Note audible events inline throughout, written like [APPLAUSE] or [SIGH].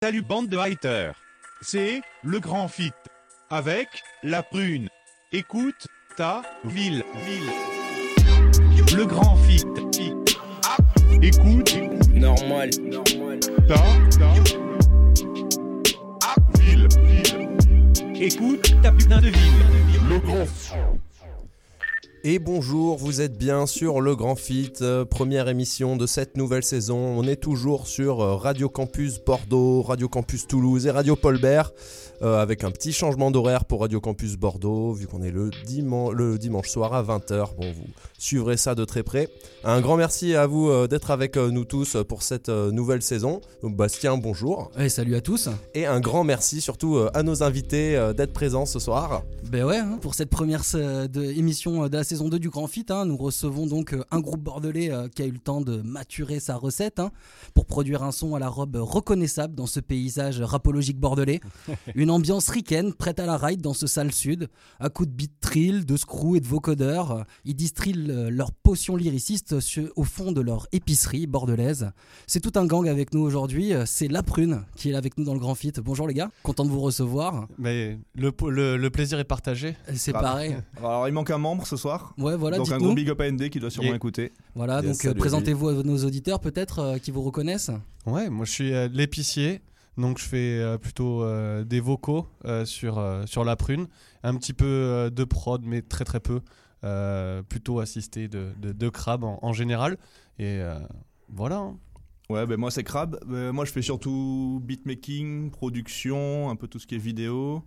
Salut bande de haters. C'est le grand fit. Avec la prune. Écoute ta ville. Ville. Le grand fit. Fit. Écoute Normal. ta, ta ville. Ville. Écoute ta putain de ville. Le grand Et bonjour, vous êtes bien sur Le Grand Fit, euh, première émission de cette nouvelle saison. On est toujours sur euh, Radio Campus Bordeaux, Radio Campus Toulouse et Radio Paulbert, euh, avec un petit changement d'horaire pour Radio Campus Bordeaux, vu qu'on est le, diman- le dimanche soir à 20h. Bon, vous suivrez ça de très près. Un grand merci à vous euh, d'être avec nous tous pour cette nouvelle saison. Donc, Bastien, bonjour. Ouais, salut à tous. Et un grand merci surtout à nos invités d'être présents ce soir. Ben ouais, hein, pour cette première de, émission la saison 2 du Grand Fit, hein, nous recevons donc euh, un groupe bordelais euh, qui a eu le temps de maturer sa recette hein, pour produire un son à la robe reconnaissable dans ce paysage rapologique bordelais. [LAUGHS] Une ambiance ricaine, prête à la ride dans ce sale sud. À coup de beat trill, de screw et de vocodeurs, ils distillent euh, leur potion lyriciste au fond de leur épicerie bordelaise. C'est tout un gang avec nous aujourd'hui. C'est La Prune qui est là avec nous dans le Grand Fit. Bonjour les gars, content de vous recevoir. Mais le, le- le plaisir est partagé. C'est pareil. [LAUGHS] Alors il manque un membre ce soir. Ouais, voilà, donc un gros big up à ND qui doit sûrement Yeah. écouter. Voilà, Yes, donc euh, présentez-vous à nos auditeurs peut-être euh, qui vous reconnaissent. Ouais, moi je suis euh, l'épicier, donc je fais euh, plutôt euh, des vocaux euh, sur, euh, sur la prune, un petit peu euh, de prod, mais très très peu, euh, plutôt assisté de, de, de Crab en, en général. Et euh, voilà. hein. Ouais, ben moi c'est Crab. Moi je fais surtout beatmaking, production, un peu tout ce qui est vidéo.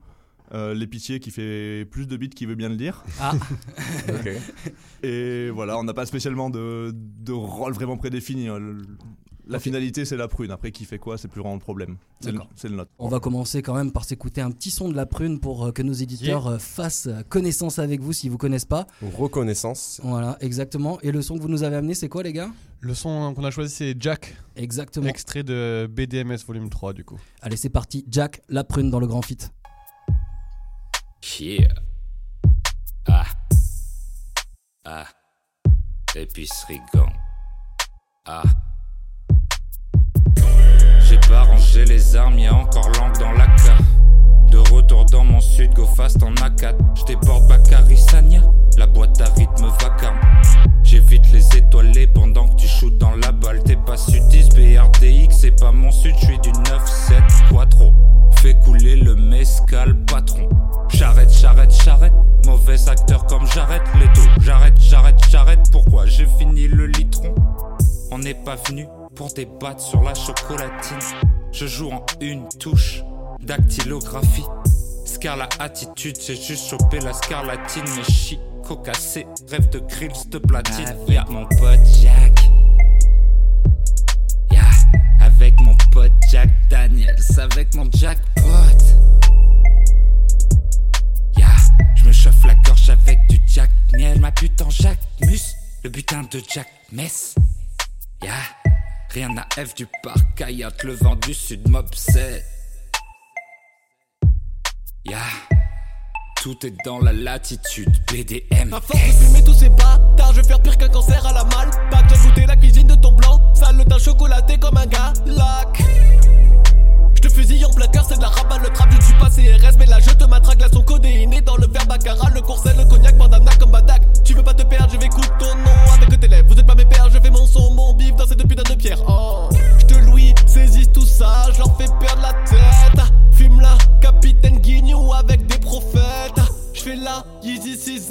Euh, L'épicier qui fait plus de beats qui veut bien le dire. Ah, [LAUGHS] [LAUGHS] Et voilà, on n'a pas spécialement de, de rôle vraiment prédéfini. hein. La finalité c'est la prune. Après qui fait quoi, c'est plus vraiment le problème. C'est le, le nôtre. on va commencer quand même par s'écouter un petit son de la prune pour euh, que nos éditeurs euh, fassent connaissance avec vous s'ils vous connaissent pas. Reconnaissance. Voilà, exactement. Et le son que vous nous avez amené, c'est quoi les gars? Le son qu'on a choisi, c'est Jack, Exactement. extrait de BDMS volume 3 du coup. Allez, c'est parti. Jack, la prune dans le grand fit. Yeah. Ah. Ah. Épicerie gang. Ah. J'ai pas rangé les armes, y'a encore langue dans la carte. De retour dans mon sud, go fast en A4. J'déborde Bakary Sanya, la boîte à rythme vacarme. J'évite les étoilés pendant que tu shootes dans la balle. T'es pas sudiste, BRDX, c'est pas mon sud, j'suis du 9-7 Quattro. Fais couler le mescal, patron. J'arrête, j'arrête, j'arrête. Mauvais acteur comme j'arrête les taux. J'arrête, j'arrête, j'arrête. Pourquoi j'ai fini le litron? On n'est pas venu pour débattre sur la chocolatine. Je joue en une touche dactylographie. Scar la attitude, j'ai juste chopé la scarlatine. Mais rêve de grills de platine. Avec mon pote Jack. Yeah. Avec mon pote Jack Daniels. Avec mon jackpot. Yeah. Je me chauffe la gorge avec du Jack Miel. Ma pute en Jack Mus. Le butin de Jack Mess. Yeah. Rien à F du parc, Kayat, le vent du sud m'obsède. Yeah. Tout est dans la latitude, BDM. À force de fumer tous ces bâtards, je vais faire pire qu'un cancer à la malle. Pas déjà goûté la cuisine de ton blanc, sale le teint chocolaté comme un gars. Lac. Je te fusille en placard, c'est de la rabat, le trap, je ne suis pas CRS, mais là je te matraque, là son codéiné dans le verre baccarat, le courset, le cognac, bandana comme Badak. Tu veux pas te perdre, je vais écouter ton nom avec tes lèvres. Vous êtes pas mes pères, je fais mon son, mon bif dans cette putain de pierre. Oh, je te louis, saisis tout ça, je leur fais perdre la tête.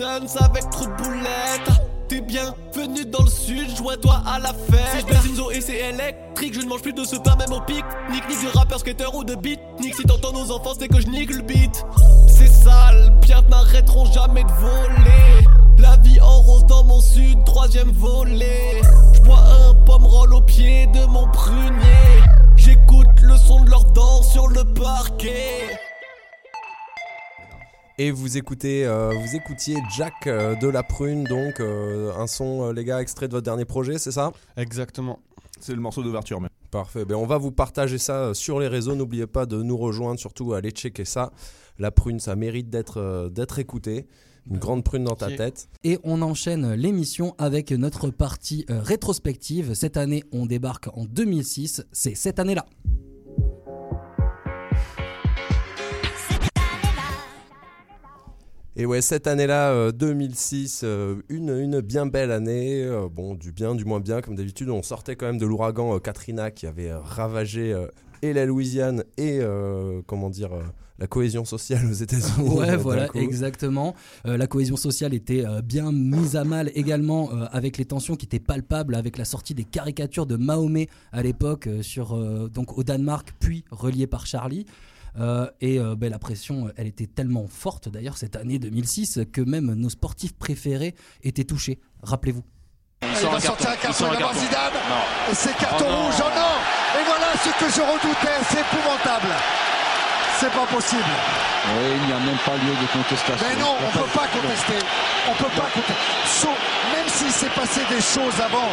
Seasons avec trop de boulettes. T'es bienvenu dans le sud, joins-toi à la fête. Si je une zo et c'est électrique, je ne mange plus de ce pain même au pic. Nique ni du rappeur, skater ou de beat. Nique si t'entends nos enfants, c'est que je nique le beat. C'est sale, bien n'arrêteront jamais de voler. La vie en rose dans mon sud, troisième volet. Je bois un pomme roll au pied de mon prunier. J'écoute le son de leur danse sur le parquet. Et vous écoutez, euh, vous écoutiez Jack euh, de la Prune, donc euh, un son, euh, les gars, extrait de votre dernier projet, c'est ça? Exactement. C'est le morceau d'ouverture. Mais... Parfait. Ben, on va vous partager ça sur les réseaux. N'oubliez pas de nous rejoindre, surtout allez checker ça. La prune, ça mérite d'être euh, d'être écouté. Une grande prune dans ta tête. Et on enchaîne l'émission avec notre partie euh, rétrospective. Cette année, on débarque en 2006. C'est cette année-là. Et ouais, cette année-là, euh, 2006, euh, une, une bien belle année. euh, bon, du bien, du moins bien, comme d'habitude. On sortait quand même de l'ouragan euh, Katrina qui avait euh, ravagé euh, et la Louisiane et, euh, comment dire, euh, la cohésion sociale aux États-Unis. euh, Ouais, [LAUGHS] voilà, exactement. Euh, la cohésion sociale était euh, bien mise à mal également euh, avec les tensions qui étaient palpables avec la sortie des caricatures de Mahomet à l'époque euh, sur euh, donc au Danemark, puis reliées par Charlie. Euh, et euh, ben, la pression, euh, elle était tellement forte d'ailleurs cette année 2006 que même nos sportifs préférés étaient touchés. Rappelez-vous. Il va sortir un carton, il va voir Zidane. Et c'est carton rouge, oh non Et voilà ce que je redoutais, c'est épouvantable. C'est pas possible. Oui, il n'y a même pas lieu de contestation. Mais non, on peut pas contester. On peut pas contester. Même s'il s'est passé des choses avant,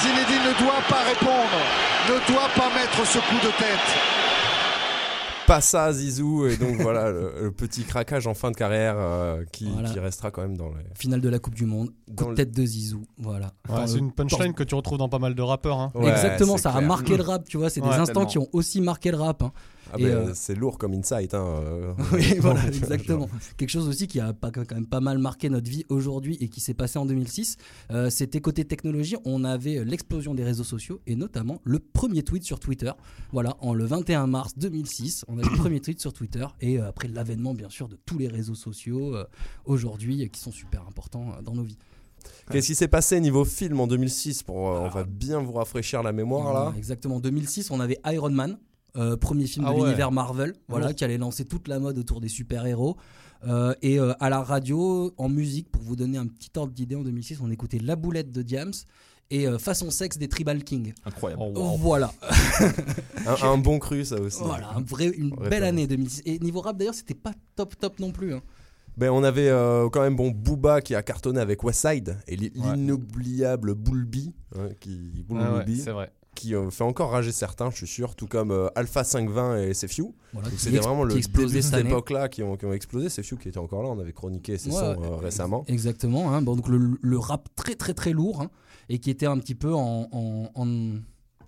Zinedine ne doit pas répondre, ne doit pas mettre ce coup de tête. Pas ça, Zizou. Et donc voilà, le, le petit craquage en fin de carrière euh, qui, Voilà. qui restera quand même dans les. Finale de la Coupe du Monde, coup de tête de Zizou, voilà. Ouais, c'est une punchline que tu retrouves dans pas mal de rappeurs. hein. Ouais, Exactement, ça a marqué le rap, tu vois, c'est des instants tellement. qui ont aussi marqué le rap. hein. Ah ben, euh, C'est lourd comme insight. Hein, euh. [LAUGHS] Oui, voilà, [LAUGHS] exactement. Quelque chose aussi qui a pas, quand même pas mal marqué notre vie aujourd'hui et qui s'est passé en 2006, euh, c'était côté technologie, on avait l'explosion des réseaux sociaux et notamment le premier tweet sur Twitter. Voilà, en le 21 mars 2006, on a eu le premier tweet sur Twitter et après l'avènement bien sûr de tous les réseaux sociaux aujourd'hui qui sont super importants dans nos vies. Qu'est-ce qui s'est passé niveau film en 2006 pour, euh, On va bien vous rafraîchir la mémoire là? Exactement. En 2006, on avait Iron Man, euh, premier film Ah de ouais. l'univers Marvel, voilà, qui allait lancer toute la mode autour des super-héros. Euh, et euh, à la radio, en musique, pour vous donner un petit ordre d'idée, en 2006, on écoutait La Boulette de Diams et euh, Façon Sexe des Tribal King. Incroyable. Oh, wow. Voilà, [LAUGHS] Un, un bon cru ça aussi. voilà un vrai, une Référence. belle année 2006. Et niveau rap, d'ailleurs, c'était pas top top non plus. hein. Ben, on avait euh, quand même bon Booba qui a cartonné avec Westside et li- Ouais. l'inoubliable hein, qui, Ah ouais, Bulby, c'est vrai. Qui euh, fait encore rager certains, je suis sûr, tout comme euh, Alpha 520 et Sefiu. Voilà, C'était vraiment le début de cette époque-là qui ont, qui ont explosé. Sefiu qui était encore là, on avait chroniqué ses Ouais, sons euh, récemment. Exactement. hein. Bon, donc le, le rap très très très lourd hein, et qui était un petit peu en, en, en-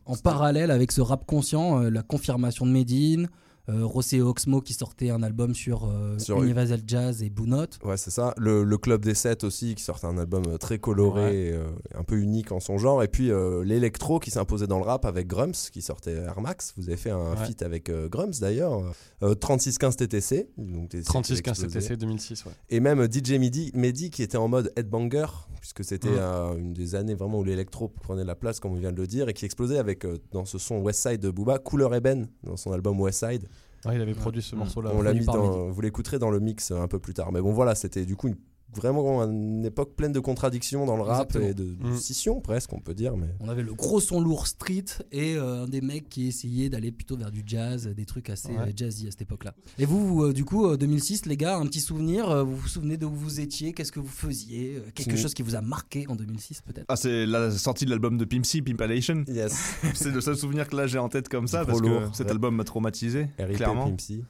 en parallèle avec ce rap conscient, euh, la confirmation de Medine, euh, Rossé et Oxmo qui sortait un album sur, euh, Sur- Universal Jazz et Blue Note. Ouais, c'est ça. Le, le Club des 7 aussi, qui sortait un album euh, très coloré, Ouais. et, euh, un peu unique en son genre. Et puis euh, l'électro qui s'est imposé dans le rap avec Grums, qui sortait Air Max. Vous avez fait un Ouais. feat avec euh, Grums d'ailleurs. Euh, 3615 TTC. Donc TTC qui a 36 15 explosé. TTC 2006, ouais. Et même DJ Midi, Mehdi qui était en mode headbanger, puisque c'était euh, une des années vraiment où l'électro prenait la place, comme on vient de le dire, et qui explosait avec euh, dans ce son Westside de Booba, Couleur Eben, dans son album Westside. Il avait produit ce morceau-là. On l'a mis dans, vous l'écouterez dans le mix euh, un peu plus tard. Mais bon, voilà, c'était du coup une- vraiment une époque pleine de contradictions dans le rap Exactement. et de, de Mm. scission presque, on peut dire. Mais On avait le gros son lourd street et euh, des mecs qui essayaient d'aller plutôt vers du jazz, des trucs assez Ouais. euh, jazzy à cette époque-là. Et vous, vous, euh, du coup, euh, 2006, les gars, un petit souvenir Vous vous souvenez de où vous étiez Qu'est-ce que vous faisiez Quelque chose qui vous a marqué en 2006 peut-être? Ah, c'est la sortie de l'album de Pimp C, Pimpalation. yes, [LAUGHS] C'est le seul souvenir que là j'ai en tête comme ça, parce que lourd. cet Ouais. album m'a traumatisé, RIP clairement. Pimpsy.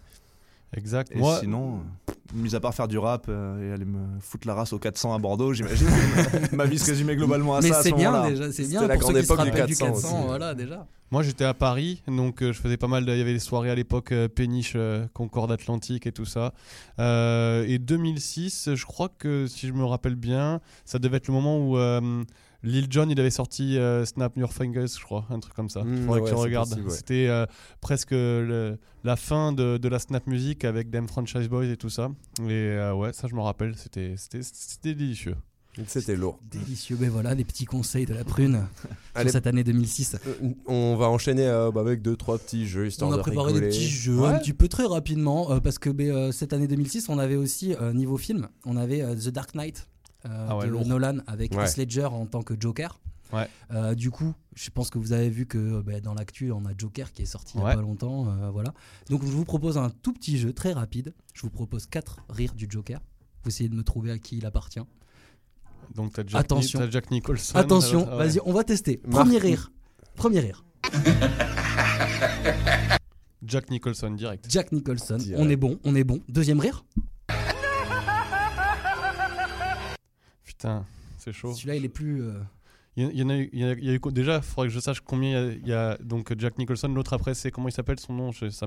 Exact. Et Moi, sinon, euh, mis à part faire du rap euh, et aller me foutre la race au 400 à Bordeaux, j'imagine. [LAUGHS] ma vie se résumait globalement à Mais ça c'est bien déjà, c'est bien C'était la pour ceux grande qui se époque du rappellent du 400 400, aussi. voilà déjà. Moi j'étais à Paris, donc euh, je faisais pas mal. Il y avait les soirées à l'époque euh, Péniche, euh, Concorde Atlantique et tout ça. Euh, et 2006, je crois que si je me rappelle bien, ça devait être le moment où euh, Lil Jon il avait sorti euh, Snap Your Fingers, je crois, un truc comme ça. Mm, Faudrait ouais, que tu regardes. ouais. C'était euh, presque le- la fin de, de la Snap Music avec Dem Franchise Boys et tout ça. Et euh, ouais, ça je me rappelle, c'était c'était- c'était délicieux. C'était lourd. Délicieux, mais voilà, des petits conseils de la prune [LAUGHS] Allez. sur cette année 2006. Euh, On va enchaîner euh, bah, avec deux trois petits jeux histoire On a de préparé des petits jeux Ouais. un petit peu très rapidement euh, parce que ben, euh, cette année 2006, on avait aussi euh, niveau film, on avait euh, The Dark Knight euh, Ah ouais, de lourd. Nolan avec Ouais. Heath Ledger en tant que Joker. Ouais. Euh, du coup, je pense que vous avez vu que euh, ben, dans l'actu, on a Joker qui est sorti il y a pas longtemps, euh, voilà. Donc je vous propose un tout petit jeu très rapide. Je vous propose quatre rires du Joker. Vous essayez de me trouver à qui il appartient. Donc t'as Jack, Attention. t'as Jack Nicholson. Attention, Ah vas-y, on va tester. Premier rire. Premier rire. Jack Nicholson direct. Jack Nicholson. Direct. On est bon, on est bon. Deuxième rire. Putain, c'est chaud. Celui-là, il est plus. euh, Il y, en a eu, il y a- il y a eu co- déjà, il faudrait que je sache combien il y a, il y a donc Jack Nicholson. L'autre après, c'est comment il s'appelle son nom? Je- ça,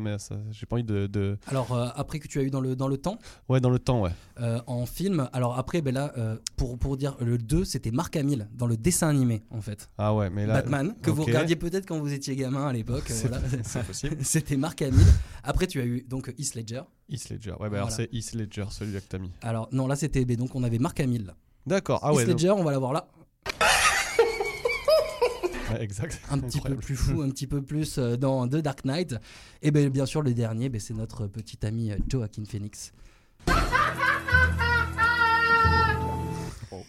J'ai pas envie de, de- Alors, euh, après que tu as eu dans le, dans le temps, Ouais, dans le temps, ouais. euh, en film, alors après, ben là, euh, pour, pour dire, le 2, c'était Mark Hamill, dans le dessin animé, en fait. Ah ouais, mais là. Batman, que vous regardiez peut-être quand vous étiez gamin à l'époque. C'est voilà. [LAUGHS] C'est possible. [LAUGHS] C'était Mark Hamill. Après, tu as eu donc Heath Ledger. Heath Ledger. Ouais, bah alors Voilà. c'est Heath Ledger, celui-là que t'as mis. Alors, non, là, c'était. ben donc, on avait Mark Hamill. là. D'accord. Ah Heath ouais. donc- Ledger, on va l'avoir là. [LAUGHS] ouais, exact. Un petit peu plus fou, un petit peu plus euh, dans The Dark Knight. Et ben, bien sûr, le dernier, ben, c'est notre petit ami euh, Joaquin Phoenix.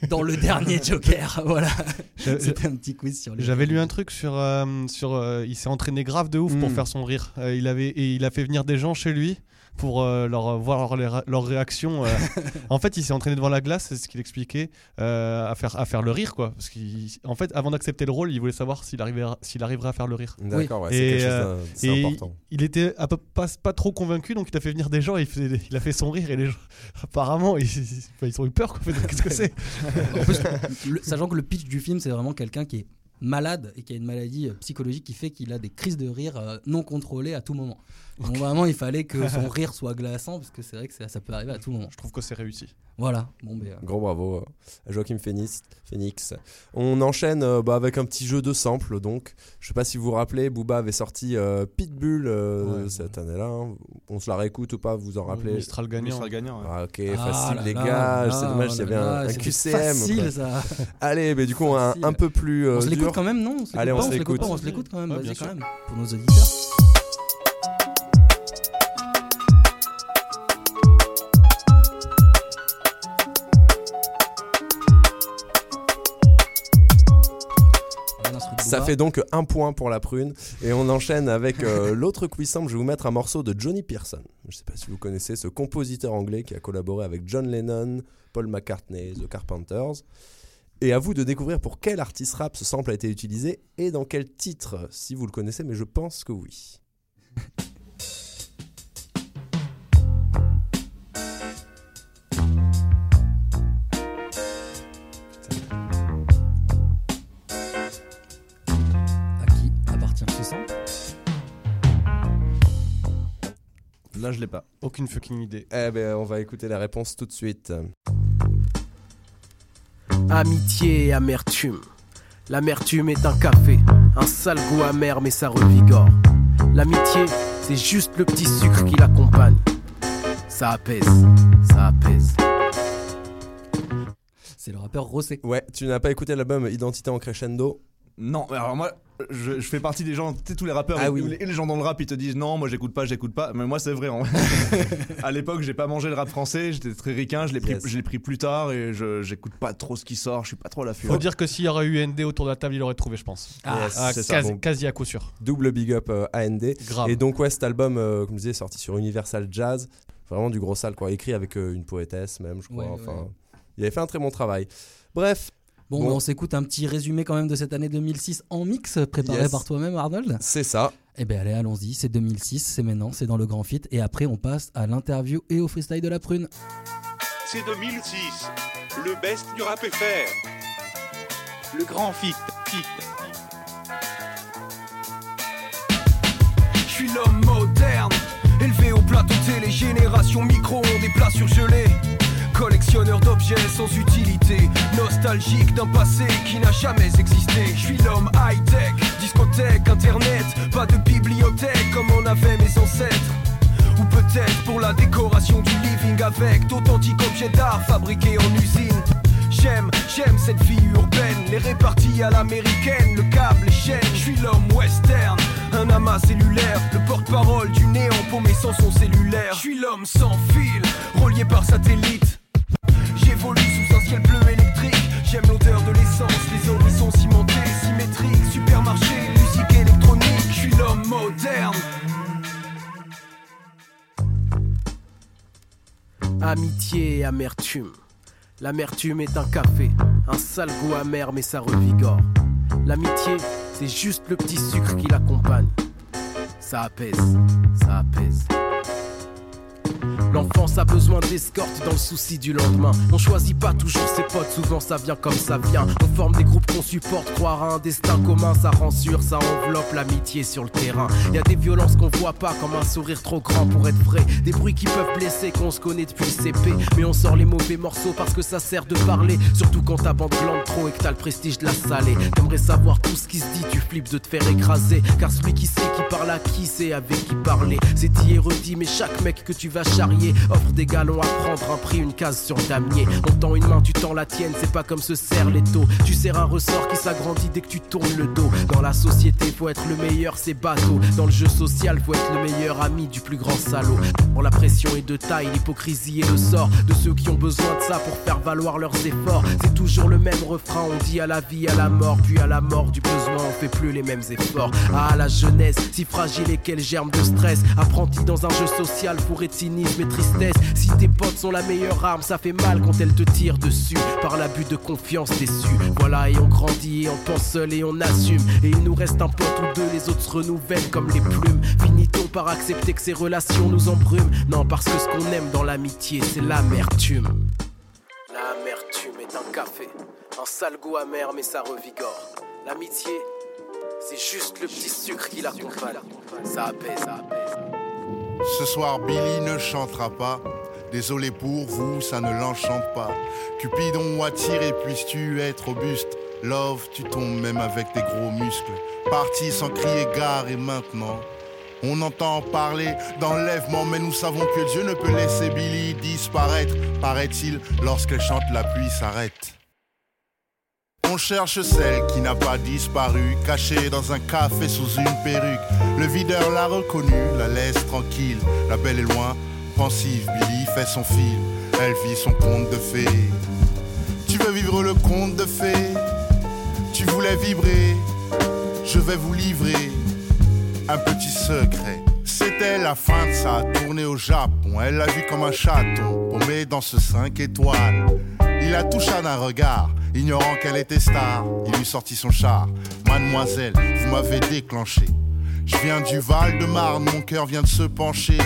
Dans le dernier [LAUGHS] Joker, voilà. [LAUGHS] C'était un petit quiz sur. J'avais lu un truc sur. euh, sur euh, il s'est entraîné grave de ouf pour Mm. faire son rire. Euh, il avait, et il a fait venir des gens chez lui pour euh, leur voir leur, leur réaction. euh. [LAUGHS] en fait, il s'est entraîné devant la glace, c'est ce qu'il expliquait, euh, à, faire, à faire le rire, quoi. Parce qu'en fait, avant d'accepter le rôle, il voulait savoir s'il arrivait, s'il arriverait à faire le rire. D'accord, ouais, c'est quelque chose euh, d'un- c'est Et important. il était à peu, pas, pas trop convaincu, donc il a fait venir des gens et il, faisait- il a fait son rire. Et les gens, [LAUGHS] apparemment, ils, ils ont eu peur, Qu'est-ce que c'est? [LAUGHS] Sachant que le pitch du film, c'est vraiment quelqu'un qui est malade et qui a une maladie euh, psychologique qui fait qu'il a des crises de rire euh, non contrôlées à tout moment. Donc vraiment, il fallait que son [LAUGHS] rire soit glaçant parce que c'est vrai que ça, ça peut arriver à tout moment. Je trouve que c'est réussi. Voilà. Bon, ben, euh, Gros bravo euh, à Joachim Phoenix. Phoenix. On enchaîne euh, bah, avec un petit jeu de samples. Donc, je sais pas si vous vous rappelez, Booba avait sorti euh, Pitbull euh, Ouais. cette année-là. hein. On se la réécoute ou pas Vous en rappelez? Mistral gagnant. Mistral gagnant. ouais. Ah, ok, ah facile là les gars. là, C'est dommage, il y avait un, un QCM. Facile, ça. [LAUGHS] Allez, mais du coup, un, peu plus euh, on se l'écoute dur. quand même, non? On Allez, on pas, se l'écoute On se l'écoute quand même, vas-y quand même, pour nos auditeurs. Ça fait donc un point pour la prune. Et on enchaîne avec euh, [LAUGHS] l'autre quiz-sample. Je vais vous mettre un morceau de Johnny Pearson. Je sais pas si vous connaissez ce compositeur anglais qui a collaboré avec John Lennon, Paul McCartney, The Carpenters. Et à vous de découvrir pour quel artiste rap ce sample a été utilisé et dans quel titre, si vous le connaissez, mais je pense que oui. Je l'ai pas. Aucune fucking idée. Eh ben, on va écouter la réponse tout de suite. Amitié et amertume. L'amertume est un café, un sale goût amer mais ça revigore. L'amitié, c'est juste le petit sucre qui l'accompagne. Ça apaise, ça apaise. C'est le rappeur Rossé. Ouais, tu n'as pas écouté l'album Identité en crescendo? Non, mais alors moi, je, je fais partie des gens, tu sais, tous les rappeurs Ah et, oui. et les gens dans le rap, ils te disent non, moi j'écoute pas, j'écoute pas. Mais moi, c'est vrai. en vrai. [LAUGHS] à l'époque, j'ai pas mangé le rap français, j'étais très ricain, je l'ai pris, Yes. je l'ai pris plus tard et je j'écoute pas trop ce qui sort, je suis pas trop à la Faut dire que s'il y aurait eu ND autour de la table, il aurait trouvé, je pense. Ah, Yes, Ah, c'est ça. quasi, Bon, quasi à coup sûr. double big up euh, AND. Grave. Et donc, ouais, cet album, euh, comme je disais, est sorti sur Universal Jazz. Vraiment du gros sale, quoi. Écrit avec euh, une poétesse, même, je crois. Ouais, enfin, ouais. il avait fait un très bon travail. Bref, Bon, Bon. bah, on s'écoute un petit résumé quand même de cette année 2006 en mix, préparé Yes. par toi-même, Arnold. c'est ça. Eh ben allez, allons-y, c'est 2006, c'est maintenant, c'est dans le grand fit. Et après, on passe à l'interview et au freestyle de la prune. C'est 2006, le best du rap FR. Le grand fit, fit. Je suis l'homme moderne, élevé au plateau télé, génération micro, des plats surgelés. Collectionneur d'objets sans utilité, nostalgique d'un passé qui n'a jamais existé. Je suis l'homme high-tech, discothèque, internet, pas de bibliothèque comme on avait mes ancêtres. Ou peut-être pour la décoration du living avec d'authentiques objets d'art fabriqués en usine. J'aime, j'aime cette vie urbaine, les réparties à l'américaine, le câble, les chaînes. Je suis l'homme western, un amas cellulaire, le porte-parole du néant paumé sans son cellulaire. Je suis l'homme sans fil, relié par satellite. J'évolue sous un ciel bleu électrique. J'aime l'odeur de l'essence, les horizons cimentés, symétriques. Supermarché, musique électronique. Je suis l'homme moderne. Amitié et amertume. L'amertume est un café, un sale goût amer mais ça revigore. L'amitié, c'est juste le petit sucre qui l'accompagne. Ça apaise, ça apaise. L'enfance a besoin d'escorte dans le souci du lendemain. On choisit pas toujours ses potes, souvent ça vient comme ça vient. On forme des groupes qu'on supporte, croire à un destin commun, ça rend sûr, ça enveloppe l'amitié sur le terrain. Y a des violences qu'on voit pas comme un sourire trop grand pour être vrai. Des bruits qui peuvent blesser, qu'on se connaît depuis le CP. Mais on sort les mauvais morceaux parce que ça sert de parler. Surtout quand ta bande glande trop et que t'as le prestige de la salée. T'aimerais savoir tout ce qui se dit, tu flippes de te faire écraser. Car celui qui sait qui parle à qui sait avec qui parler. C'est dit et redit, mais chaque mec que tu vas offre des galons à prendre, un prix, une case sur le damier. On tend une main, tu tends la tienne, c'est pas comme se serre les taux. Tu serres un ressort qui s'agrandit dès que tu tournes le dos. Dans la société, faut être le meilleur, c'est bateau. Dans le jeu social, faut être le meilleur ami du plus grand salaud. La pression est de taille, l'hypocrisie est le sort de ceux qui ont besoin de ça pour faire valoir leurs efforts. C'est toujours le même refrain, on dit à la vie, à la mort, puis à la mort du besoin, on fait plus les mêmes efforts. Ah, la jeunesse, si fragile et qu'elle germe de stress. Apprenti dans un jeu social pour cynisme et tristesse. Si tes potes sont la meilleure arme, ça fait mal quand elles te tirent dessus. Par l'abus de confiance déçu. Voilà, et on grandit, et on pense seul et on assume. Et il nous reste un pote ou deux, les autres se renouvellent comme les plumes. Finit-on par accepter que ces relations nous embrument? Non, parce que ce qu'on aime dans l'amitié, c'est l'amertume. L'amertume est un café, un sale goût amer, mais ça revigore. L'amitié, c'est juste le petit sucre qui l'accompagne. Ça apaise, ça apaise. Ce soir, Billy ne chantera pas. Désolé pour vous, ça ne l'enchante pas. Cupidon attiré, puisses-tu être robuste. Love, tu tombes même avec tes gros muscles. Parti sans crier gare et maintenant. On entend parler d'enlèvement, mais nous savons que Dieu ne peut laisser Billy disparaître, paraît-il, lorsqu'elle chante la pluie s'arrête. On cherche celle qui n'a pas disparu, cachée dans un café sous une perruque. Le videur l'a reconnue, la laisse tranquille. La belle est loin, pensive, Billy fait son film. Elle vit son conte de fées. Tu veux vivre le conte de fées? Tu voulais vibrer? Je vais vous livrer un petit secret. C'était la fin de sa tournée au Japon. Elle l'a vu comme un chaton, paumé dans ce 5 étoiles. Il la toucha d'un regard, ignorant qu'elle était star. Il lui sortit son char. Mademoiselle, vous m'avez déclenché. Je viens du Val de Marne, mon cœur vient de se pencher.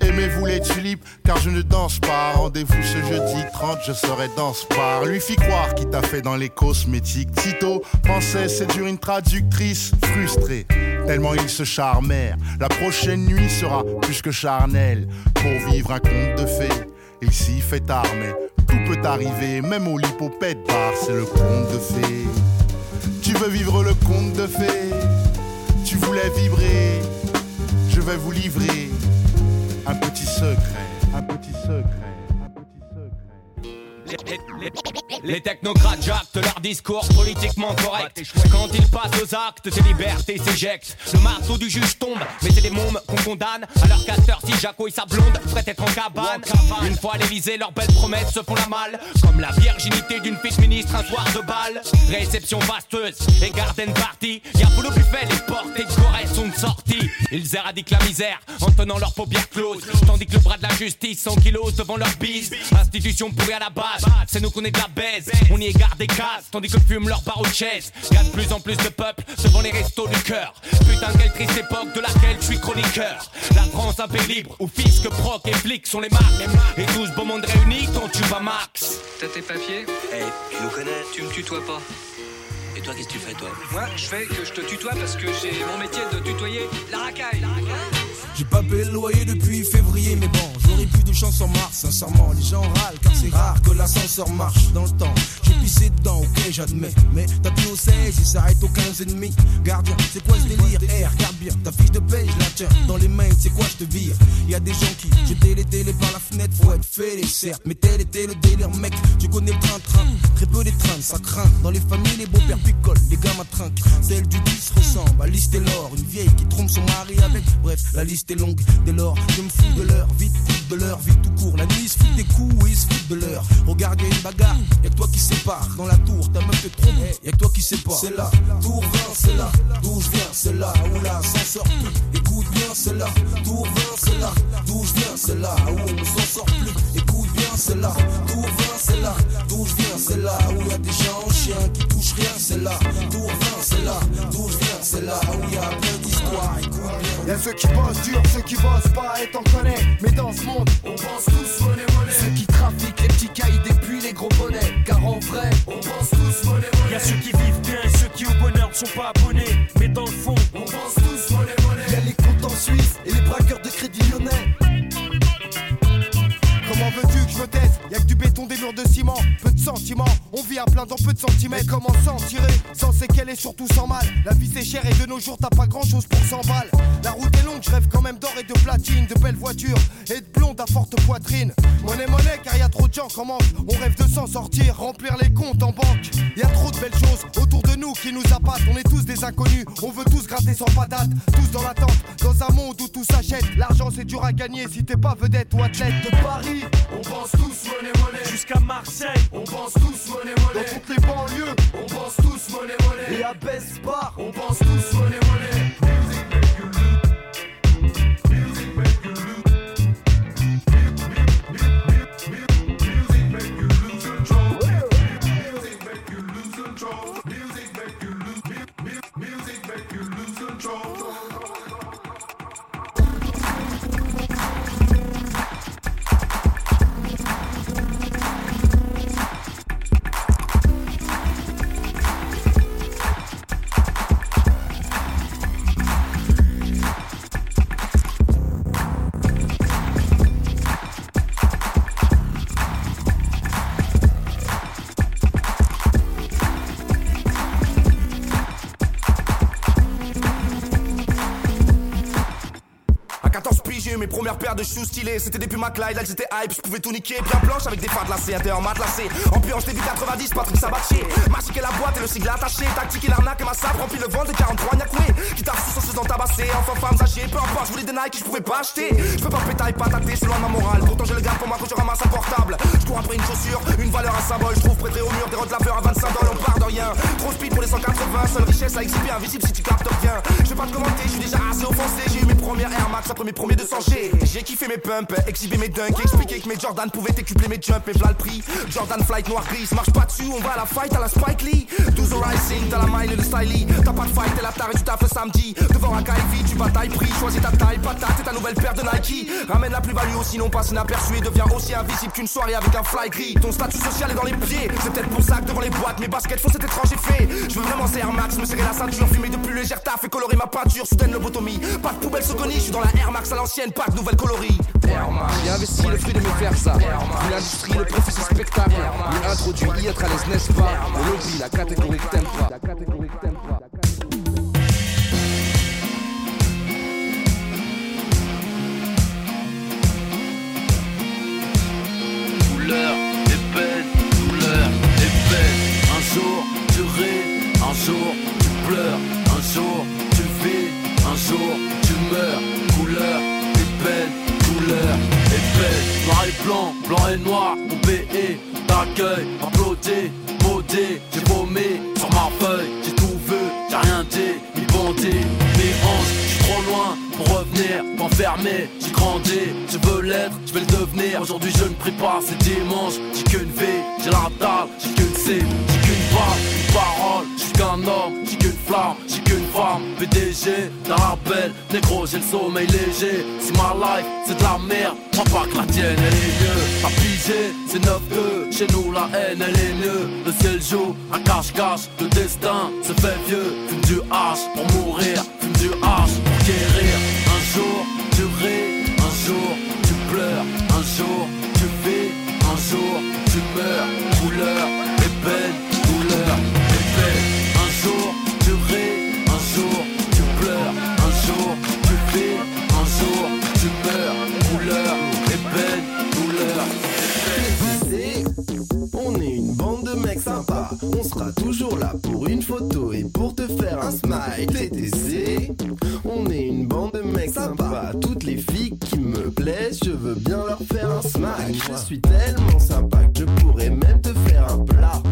Aimez-vous les tulipes, car je ne danse pas. Rendez-vous ce jeudi 30, je serai dans ce bar. Lui fit croire qu'il t'a fait dans les cosmétiques. Tito pensait séduire une traductrice frustrée. Tellement ils se charmèrent. La prochaine nuit sera plus que charnelle. Pour vivre un conte de fées, il s'y fait mais tout peut arriver. Même au lipopète bar, c'est le conte de fées. Tu veux vivre le conte de fées? Tu voulais vibrer? Je vais vous livrer un petit secret, un petit secret. Les technocrates jactent leur discours politiquement correct. Quand ils passent aux actes, ces libertés s'éjectent. Le marteau du juge tombe, mais c'est des mômes qu'on condamne. Alors qu'à heure-ci, Jaco et sa blonde pourraient être en cabane. Une fois à l'Elysée, leurs belles promesses se font la malle. Comme la virginité d'une fille ministre un soir de bal. Réception vasteuse et garden party. Y'a le buffet, les portes et sont sorties. Ils éradiquent la misère en tenant leurs paupières closes. Tandis que le bras de la justice s'ankylose devant leur bise. Institution pourrie à la base, c'est nous qu'on est de la baise. On y égare des cases, tandis que fument leurs barreaux de chaise. Y'a de plus en plus de peuple devant les restos du cœur. Putain, quelle triste époque de laquelle je suis chroniqueur. La France un peu libre, où fisc, proc et flics sont les marques. Et tous beau monde réunis quand tu vas max. T'as tes papiers Eh, tu nous connais Tu me tutoies pas. Et toi, qu'est-ce que tu fais, toi? Moi, je fais que je te tutoie parce que j'ai mon métier de tutoyer la racaille. J'ai pas payé le loyer depuis février, mais mars. Sincèrement, les gens râlent car c'est rare que l'ascenseur marche dans le temps. J'ai pissé dedans, ok, j'admets. Mais t'as plus au 16 et s'arrête au 15 et demi. Gardien, c'est quoi ce délire? Eh, regarde bien, ta fiche de paye, la tiens dans les mains, c'est quoi je te vire? Y a des gens qui jetaient les télés par la fenêtre, faut être fêlé, certes. Mais tel était le délire, mec, tu connais le train-train. Très peu des trains, ça craint. Dans les familles, les beaux-pères picolent, les gamins trinquent. Celle du 10 ressemble à l'or, une vieille qui trompe son mari avec. Bref, la liste est longue. Dès lors, je me fous de l'heure, vite, de l'heure, vite tout court. La nuit, ils se foutent des coups, ils se foutent de l'heure. Regarde, y'a une bagarre, y'a que toi qui sépare. Dans la tour, ta meuf te trompe, y'a que toi qui pas. C'est là, tour 20, c'est là, d'où je viens, c'est là, où là, s'en sort plus. Écoute bien, c'est là, tour 20, c'est là, d'où je viens, c'est là, où on s'en sort plus. Écoute bien, c'est là, tour 20, c'est là, d'où je viens, c'est là, où y'a des gens en chien qui touchent rien, c'est là, tour 20, c'est là, d'où je viens, c'est là, où y'a plein d'histoires, Ceux qui bossent dur, ceux qui bossent pas, et t'en connais. Mais dans ce monde, on pense tous monnaie, monnaie. Ceux qui trafiquent les petits cailles depuis les gros bonnets. Car en vrai, on pense tous monnaie, monnaie. Y'a ceux qui vivent bien et ceux qui au bonheur ne sont pas abonnés. Mais dans le fond, on pense tous monnaie, monnaie. Y'a les comptes en Suisse et les braqueurs de crédit lyonnais. Comment veux-tu que je me taise? Y'a que du béton, des murs de ciment, peu de sentiments. On vit à plein dans peu de centimètres. Comment s'en tirer Sans séquelles et surtout sans mal. La vie c'est cher et de nos jours t'as pas grand chose pour 100 balles. La route est longue, je rêve quand même d'or et de platine, de belles voitures et de blondes à forte poitrine. Monnaie, monnaie, car y a trop de gens qui en manquent. On rêve de s'en sortir, remplir les comptes en banque. Y a trop de belles choses autour de nous qui nous appâtent. On est tous des inconnus, on veut tous gratter sans patate. Tous dans l'attente, dans un monde où tout s'achète. L'argent c'est dur à gagner si t'es pas vedette ou athlète de Paris. on pense tous monnaie, monnaie. Jusqu'à Marseille, on pense tous monnaie, monnaie. Dans toutes les banlieues, on pense tous monnaie, monnaie. Et à Besbar, on pense tous monnaie, monnaie. De shoes stylées. C'était des Puma Clyde, elles étaient hype. Je pouvais tout niquer. Bien blanche avec des fards lacés, intérieur matelassé. En pur, j'étais du 90, Patrick Sabatier. Magique et la boîte et le sigle attaché. Tactique et l'arnaque et ma sabre remplit le ventre de 43 Nyakoué. Guitare sous se faisant tabasser. Enfant, femmes âgées. Peu importe, je voulais des Nike que je pouvais pas acheter. Je peux pas pétailler, pas tâter, c'est loin de ma morale. Pourtant, je le garde pour moi quand je ramasse un portable. Je cours après une chaussure, une valeur, un symbole. Je trouve prêté au mur des rods laveurs à 25 dollars. On part de rien. Trop speed pour les 180. Seule richesse à exhiber, invisible si tu captes rien. Je vais pas te commenter, je suis déjà assez offensé. J'ai eu mes premières Air Max après mes premiers 200G. J'ai kiffé mes pumps, exhibé mes dunks, expliqué que mes Jordan pouvaient décupler mes jumps, et v'là le prix. Jordan Flight noir gris, marche pas dessus, on va à la fight à la Spike Lee. 12 au Rising, t'as la mile et le stylie. T'as pas de fight, t'es la tare tu taffes le samedi. Devant un Ivy, tu batailles prix, choisis ta taille, patate et ta nouvelle paire de Nike. Ramène la plus-value, sinon passe inaperçu et deviens aussi invisible qu'une soirée avec un fly gris. Ton statut social est dans les pieds, c'est peut-être pour ça que devant les boîtes, mes baskets font cet étrange effet. Je veux vraiment ces Air Max, me serrer la ceinture, fumer de plus légère taf et colorer ma peinture, soudaine lobotomie. Pas de poubelle Soconi, je suis dans la Air Max à l'ancienne, pas de nouvelle coloris. J'ai investi le fruit de mes faire ça. Vu l'industrie, le profit, c'est spectacle. Lui introduit y être à l'aise, n'est-ce pas? Le lobby, la catégorie que t'aimes pas. La catégorie que t'aimes pas. Blanc, et noir, mon BE t'accueille, applaudis, maudit. J'ai vomi sur ma feuille, j'ai tout vu, j'ai rien dit, ni bandit, ni hanches. J'suis trop loin pour revenir, m'enfermer. J'ai grandi, je veux l'être, je vais le devenir. Aujourd'hui je ne prie pas, c'est dimanche. J'ai qu'une vie, j'ai la dalle, j'ai qu'une cible, j'ai qu'une balle, une parole. Suis qu'un homme, j'ai qu'une flamme, j'ai femme. PDG, d'un rappel, négro, j'ai le sommeil léger. Si ma life c'est de la merde, crois pas que la tienne elle est mieux. À c'est 9-2, chez nous la haine elle est mieux. Le ciel joue, un cache-cache, le destin se fait vieux. Fume du H pour mourir, fume du H pour guérir. Un jour pour une photo et pour te faire un smile. TTC, on est une bande de mecs sympas. Toutes les filles qui me plaisent, je veux bien leur faire un smack. Je suis tellement sympa que je pourrais même te faire un plat.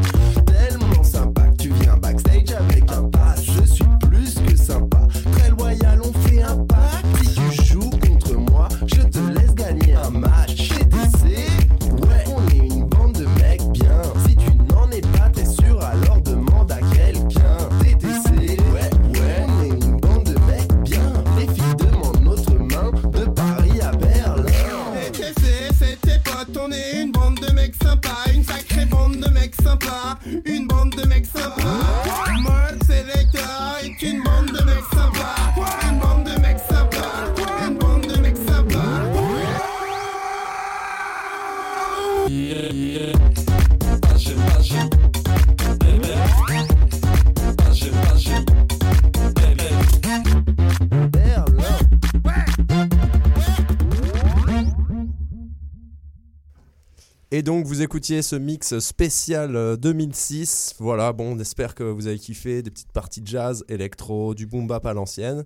Et donc vous écoutiez ce mix spécial euh, 2006. Voilà, bon, on espère que vous avez kiffé des petites parties de jazz, électro, du boom bap à l'ancienne.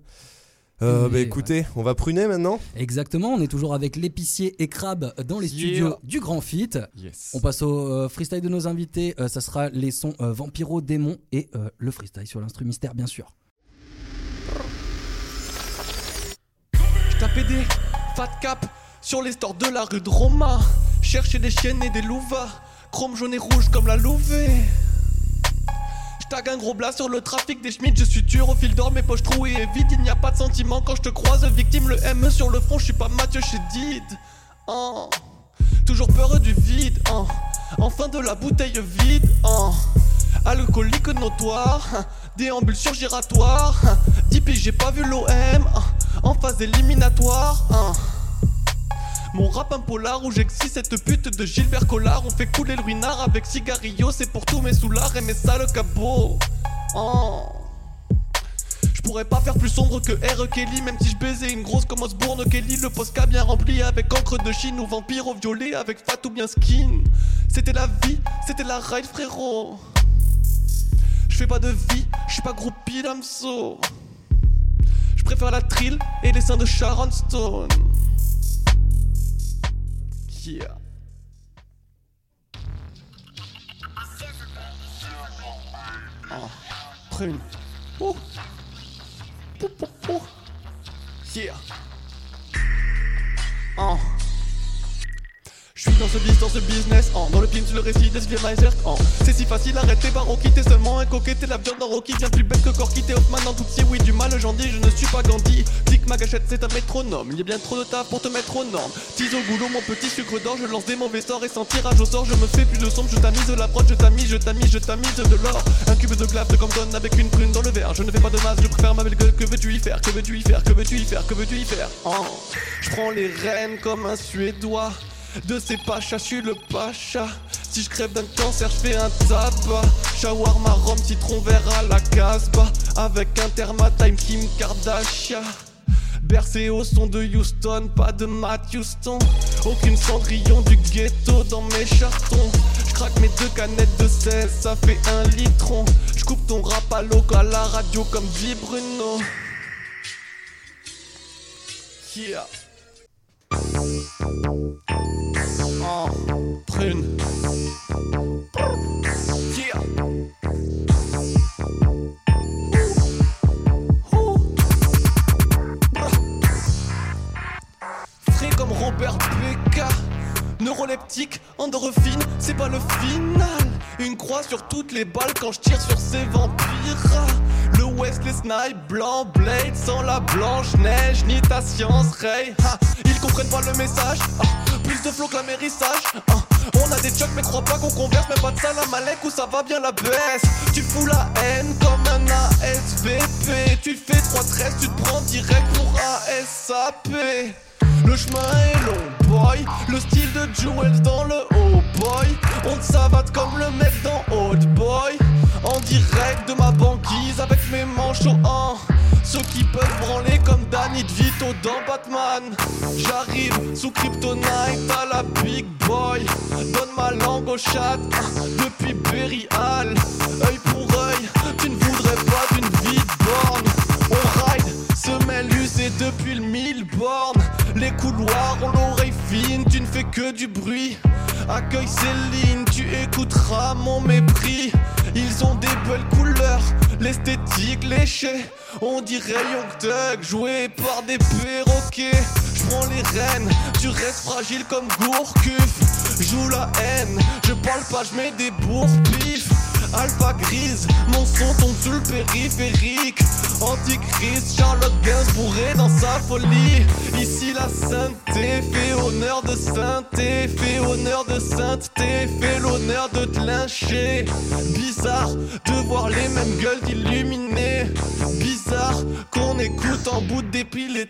Euh, bah écoutez, on va pruner maintenant. Exactement, on est toujours avec l'épicier et Crabe dans les studios du Grand Fit. Yes. On passe au euh, freestyle de nos invités. Euh, ça sera les sons euh, Vampiro, Démon et euh, le freestyle sur l'instru mystère, bien sûr. J'tapais des fat cap sur les stores de la rue de Roma. Chercher des chiennes et des louvas. Chrome jaune et rouge comme la louvée. J'tag un gros blas sur le trafic des schmitts. Je suis dur au fil d'or, mes poches trouées et vides. Il n'y a pas de sentiment quand je te croise. Victime, le M sur le front. Je suis pas Mathieu chez Did. Oh. Toujours peur du vide. oh. Enfin de la bouteille vide. oh. Alcoolique notoire. Déambulation giratoire. 10 piges, j'ai pas vu l'OM. En phase éliminatoire. Mon rap un polar où j'existe cette pute de Gilbert Collard. On fait couler le ruinard avec cigarillo. C'est pour tous mes soulards et mes sales cabots. Oh. Je pourrais pas faire plus sombre que R. Kelly, même si je baisais une grosse comme Osbourne Kelly. Le Posca bien rempli avec encre de Chine ou vampire au violet avec fat ou bien skin. C'était la vie, c'était la ride, frérot. Je pas de vie, je suis pas groupie d'Amso. Je préfère la trill et les seins de Sharon Stone. Oh, prune. Oh. Pou, pou, pou. Yeah. Oh. Je suis dans ce bis, dans ce business, oh. dans le pin, le récit des Slimeiser, oh. C'est si facile, arrête tes barreaux, t'es seulement un coquet, t'es la viande dans Rocky, bien plus bête que Corky, t'es Hoffman en tout petit, oui, du mal, j'en dis, je ne suis pas Gandhi. Clique ma gâchette, c'est un métronome, il y a bien trop de taf pour te mettre aux normes. Tise au goulot, mon petit sucre d'or, je lance des mauvais sorts et sans tirage au sort, je me fais plus de sombre, je tamise la prod, je tamise, je tamise, je tamise de l'or. Un cube de glace de Compton avec une prune dans le verre, je ne fais pas de masse, je préfère ma belle gueule, que veux-tu y faire, que veux-tu y faire, que veux-tu y faire, que veux-tu y faire, oh. Je prends les rênes comme un suédois. De ces pachas, je suis le pacha. Si je crève d'un cancer, je fais un tabac. Shawarma, rhum, citron vert à la casbah. Avec un thermatime Kim Kardashian. Bercé au son de Houston, pas de Matt Houston. Aucune cendrillon du ghetto dans mes chartons. Je craque mes deux canettes de 16, ça fait un litron. Je ton rap à l'eau à la radio comme dit Bruno. Yeah. Oh, prune. Yeah. Comme Robert Becca. Neuroleptique, endorphine, c'est pas le final. Une croix sur toutes les balles quand je tire sur ces vampires. Le Wesley Snipe, blanc, blade, sans la blanche neige, ni ta science, Ray. Ha, ils comprennent pas le message. Ah, plus de flow que l'amérissage. Ah, on a des chocs, mais crois pas qu'on converse, même pas de salam alek où ça va bien la baisse. Tu fous la haine comme un ASVP. Tu fais 3-13, tu te prends direct pour ASAP. Le chemin est long, Le style de Jewels dans le haut, boy. On te savate comme le mec dans Old Boy. En direct de ma banquise avec mes manches au 1. Ceux qui peuvent branler comme Danny DeVito dans Batman. J'arrive sous Kryptonite à la Big Boy. Donne ma langue au chat depuis du bruit. Accueille Céline, tu écouteras mon mépris. Ils ont des belles couleurs, l'esthétique léchée. On dirait Young Thug, joué par des perroquets. Je prends les rênes, tu restes fragile comme Gourcuff. Joue la haine, je parle pas, je mets des bourres pif. Alpha grise, mon son tombe le périphérique. Antichrist, Charlotte Gainsbourg est dans sa folie. Ici la sainteté fait honneur de sainteté, fait honneur de sainteté, fait l'honneur de te lyncher. Bizarre de voir les mêmes gueules d'illuminés. Bizarre qu'on écoute en bout de dépit les